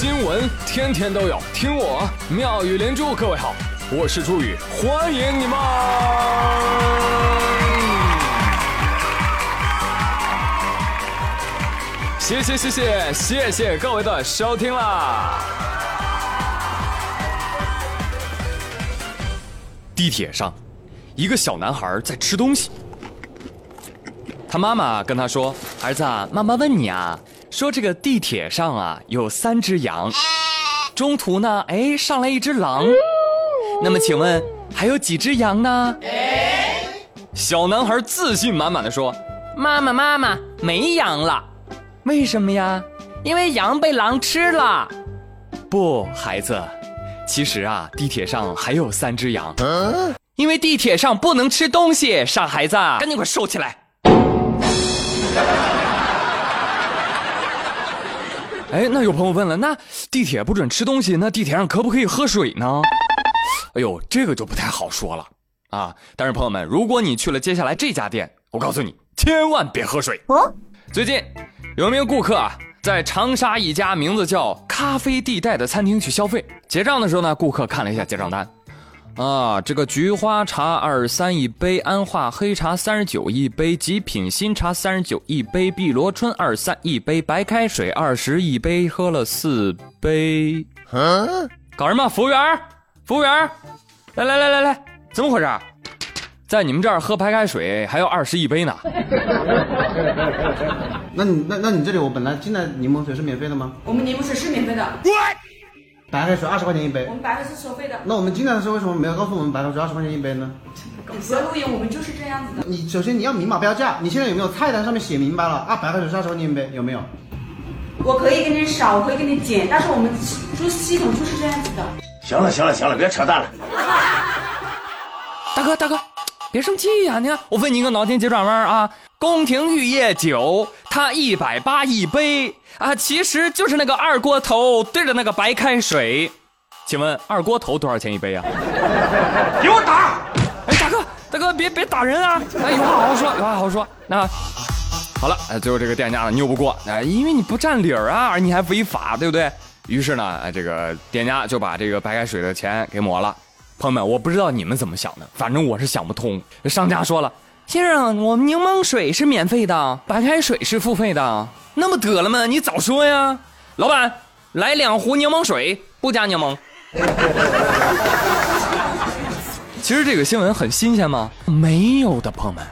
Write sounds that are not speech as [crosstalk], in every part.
新闻天天都有，听我妙语连珠。各位好，我是朱宇，欢迎你们！谢谢谢谢谢谢各位的收听啦！地铁上，一个小男孩在吃东西。他妈妈跟他说：“儿子，妈妈问你啊，说这个地铁上啊有三只羊，中途呢，哎上来一只狼，那么请问还有几只羊呢？”小男孩自信满满的说：“妈妈妈妈，没羊了，为什么呀？因为羊被狼吃了。”不，孩子，其实啊，地铁上还有三只羊，因为地铁上不能吃东西。傻孩子，赶紧给我收起来。哎，那有朋友问了，那地铁不准吃东西，那地铁上可不可以喝水呢？哎呦，这个就不太好说了啊！但是朋友们，如果你去了接下来这家店，我告诉你，千万别喝水。哦，最近有一名顾客啊，在长沙一家名字叫“咖啡地带”的餐厅去消费，结账的时候呢，顾客看了一下结账单。啊，这个菊花茶二十三一杯，安化黑茶三十九一杯，极品新茶三十九一杯，碧螺春二三一杯，白开水二十一杯，喝了四杯。嗯，搞什么？服务员，服务员，来来来来来，怎么回事？在你们这儿喝白开水还要二十一杯呢？那你那那你这里我本来进来柠檬水是免费的吗？我们柠檬水是免费的。白开水二十块钱一杯，我们白开水是收费的。那我们进来的时候为什么没有告诉我们白开水二十块钱一杯呢？不要录音，我们就是这样子的。你首先你要明码标价，你现在有没有菜单上面写明白了啊？白开水是二十块钱一杯，有没有？我可以给你少，我可以给你减，但是我们就系统就是这样子的。行了行了行了，别扯淡了。大哥大哥，别生气呀！你看，我问你一个脑筋急转弯啊，宫廷玉液酒，他一百八一杯。啊，其实就是那个二锅头对着那个白开水，请问二锅头多少钱一杯啊？给我打！哎，大哥，大哥，别别打人啊！哎，有话好好说，有话好好说。那好了，哎，最后这个店家呢拗不过，哎，因为你不占理儿啊，你还违法，对不对？于是呢，哎，这个店家就把这个白开水的钱给抹了。朋友们，我不知道你们怎么想的，反正我是想不通。商家说了，先生，我们柠檬水是免费的，白开水是付费的。那么得了吗？你早说呀！老板，来两壶柠檬水，不加柠檬。[laughs] 其实这个新闻很新鲜吗？没有的，朋友们。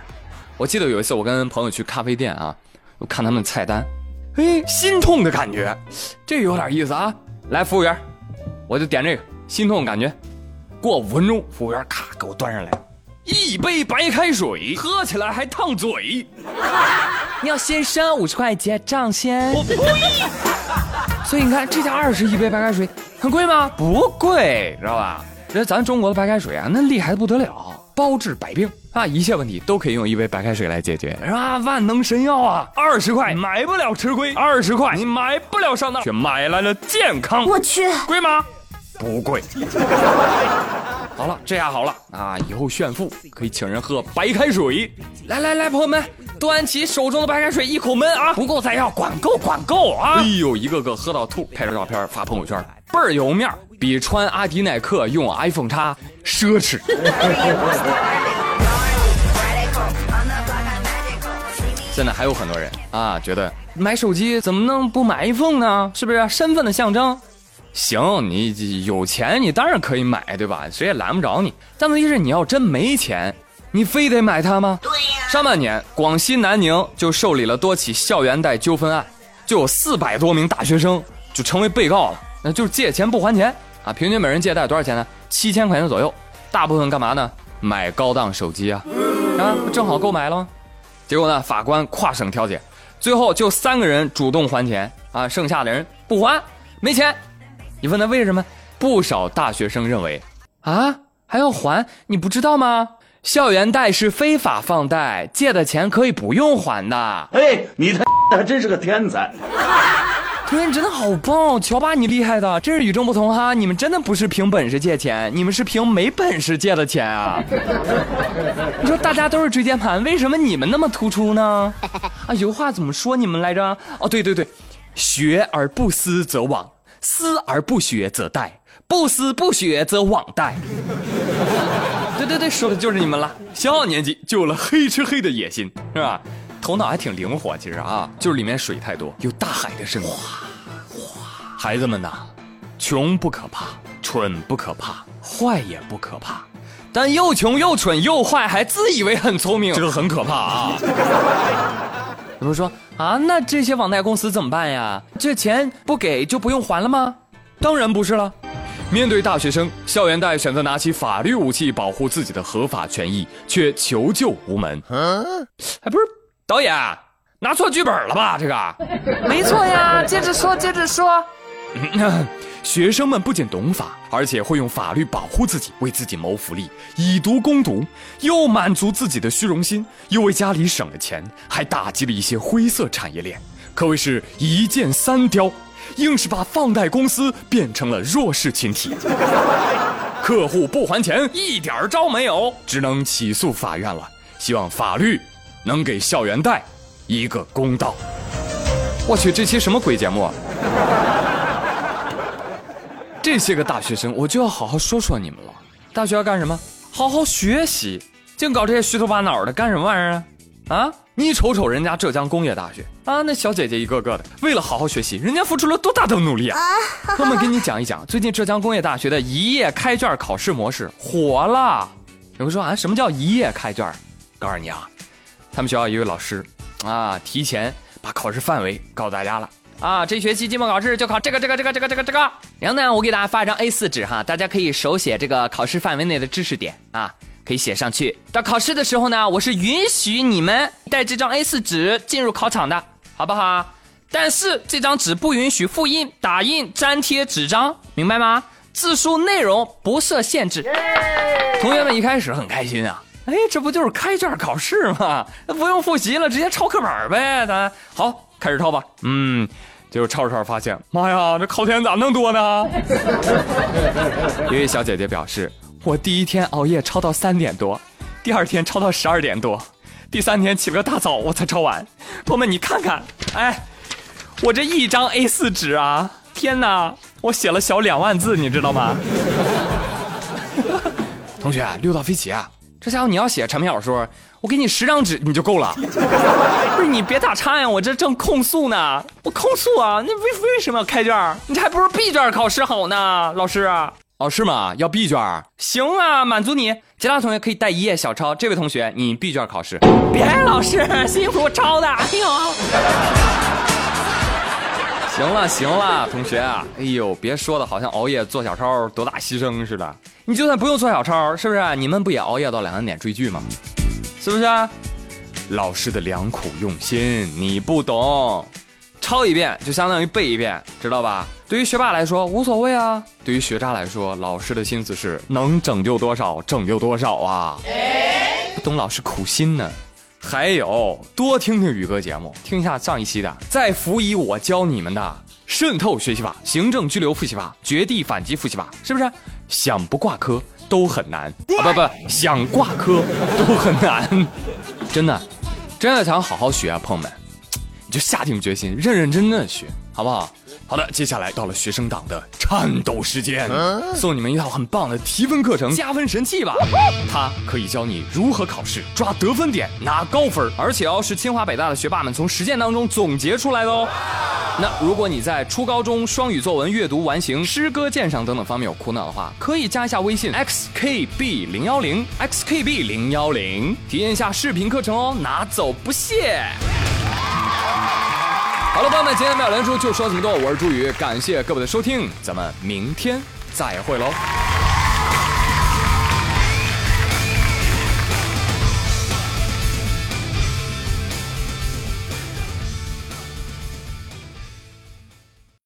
我记得有一次我跟朋友去咖啡店啊，我看他们菜单，哎，心痛的感觉，这有点意思啊！来，服务员，我就点这个心痛感觉。过五分钟，服务员咔给我端上来。一杯白开水，喝起来还烫嘴。你 [laughs] 要先生五十块结账先。我呸！[laughs] 所以你看这家二十一杯白开水很贵吗？不贵，知道吧？人咱中国的白开水啊，那厉害的不得了，包治百病啊，一切问题都可以用一杯白开水来解决，是吧？万能神药啊！二十块买不了吃亏，二十块你买不了上当，却买来了健康。我去，贵吗？不贵。[laughs] 好了，这下好了啊！以后炫富可以请人喝白开水。来来来，朋友们，端起手中的白开水，一口闷啊！不够再要，管够管够啊！哎呦，一个个喝到吐，拍张照片发朋友圈，倍儿有面比穿阿迪耐克用 iPhone 叉奢侈。[laughs] 现在还有很多人啊，觉得买手机怎么能不买 iPhone 呢？是不是身份的象征？行，你有钱你当然可以买，对吧？谁也拦不着你。但问题是，你要真没钱，你非得买它吗？对呀。上半年，广西南宁就受理了多起校园贷纠纷案，就有四百多名大学生就成为被告了。那就是借钱不还钱啊！平均每人借贷多少钱呢？七千块钱左右。大部分干嘛呢？买高档手机啊，啊，正好购买了。结果呢，法官跨省调解，最后就三个人主动还钱啊，剩下的人不还，没钱。你问他为什么？不少大学生认为，啊，还要还？你不知道吗？校园贷是非法放贷，借的钱可以不用还的。哎，你他还真是个天才！同学，你真的好棒，乔巴你厉害的，真是与众不同哈！你们真的不是凭本事借钱，你们是凭没本事借的钱啊！[laughs] 你说大家都是椎间盘，为什么你们那么突出呢？[laughs] 啊，有话怎么说你们来着？哦，对对对，学而不思则罔。思而不学则殆，不思不学则罔殆。对对对，说的就是你们了。小小年纪就有了黑吃黑的野心，是吧？头脑还挺灵活，其实啊，就是里面水太多，有大海的深度。孩子们呐，穷不可怕，蠢不可怕，坏也不可怕，但又穷又蠢又坏，还自以为很聪明，这个很可怕啊！有人说啊，那这些网贷公司怎么办呀？这钱不给就不用还了吗？当然不是了。面对大学生，校园贷选择拿起法律武器保护自己的合法权益，却求救无门。嗯，哎不是导演拿错剧本了吧？这个没错呀，接着说，接着说。[laughs] 学生们不仅懂法，而且会用法律保护自己，为自己谋福利，以毒攻毒，又满足自己的虚荣心，又为家里省了钱，还打击了一些灰色产业链，可谓是一箭三雕，硬是把放贷公司变成了弱势群体。[laughs] 客户不还钱，一点招没有，只能起诉法院了。希望法律能给校园贷一个公道。我去，这期什么鬼节目？这些个大学生，我就要好好说说你们了。大学要干什么？好好学习，净搞这些虚头巴脑的，干什么玩意儿啊？啊！你瞅瞅人家浙江工业大学啊，那小姐姐一个个的，为了好好学习，人家付出了多大的努力啊！我们给你讲一讲，最近浙江工业大学的一夜开卷考试模式火了。有人说啊，什么叫一夜开卷？告诉你啊，他们学校一位老师啊，提前把考试范围告诉大家了。啊，这学期期末考试就考这个这个这个这个这个这个。然后呢，我给大家发一张 A4 纸哈，大家可以手写这个考试范围内的知识点啊，可以写上去。到考试的时候呢，我是允许你们带这张 A4 纸进入考场的，好不好？但是这张纸不允许复印、打印、粘贴纸张，明白吗？字数内容不设限制。同学们一开始很开心啊，哎，这不就是开卷考试吗？那不用复习了，直接抄课本呗，咱好。开始抄吧，嗯，结果抄着抄着发现，妈呀，这考点咋那么多呢？[laughs] 一位小姐姐表示，我第一天熬夜抄到三点多，第二天抄到十二点多，第三天起了个大早我才抄完。朋友们，你看看，哎，我这一张 A4 纸啊，天哪，我写了小两万字，你知道吗？[laughs] 同学，六道飞起啊！这家伙你要写长篇小说。我给你十张纸你就够了，[laughs] 不是你别打岔呀！我这正控诉呢，我控诉啊！那为为什么要开卷？你这还不如闭卷考试好呢，老师。哦，是吗？要闭卷？行啊，满足你。其他同学可以带一页小抄。这位同学，你闭卷考试。别，老师 [laughs] 辛苦抄的。哎呦，行了行了，同学啊，哎呦，别说的好像熬夜做小抄多大牺牲似的。你就算不用做小抄，是不是？你们不也熬夜到两三点追剧吗？是不是？老师的良苦用心你不懂，抄一遍就相当于背一遍，知道吧？对于学霸来说无所谓啊，对于学渣来说，老师的心思是能拯救多少拯救多少啊！不懂老师苦心呢。还有，多听听宇哥节目，听一下上一期的，再辅以我教你们的渗透学习法、行政拘留复习法、绝地反击复习法，是不是？想不挂科？都很难啊！不不，想挂科都很难，真的，真的想好好学啊，朋友们，你就下定决心，认认真真的学，好不好？好的，接下来到了学生党的颤抖时间，送你们一套很棒的提分课程，加分神器吧！它可以教你如何考试，抓得分点，拿高分，而且哦，是清华北大的学霸们从实践当中总结出来的哦。那如果你在初高中双语作文、阅读完形、诗歌鉴赏等等方面有苦恼的话，可以加一下微信 xkb 零幺零 xkb 零幺零，体验一下视频课程哦，拿走不谢。好了，朋友们，今天妙连珠就说这么多，我是朱宇，感谢各位的收听，咱们明天再会喽。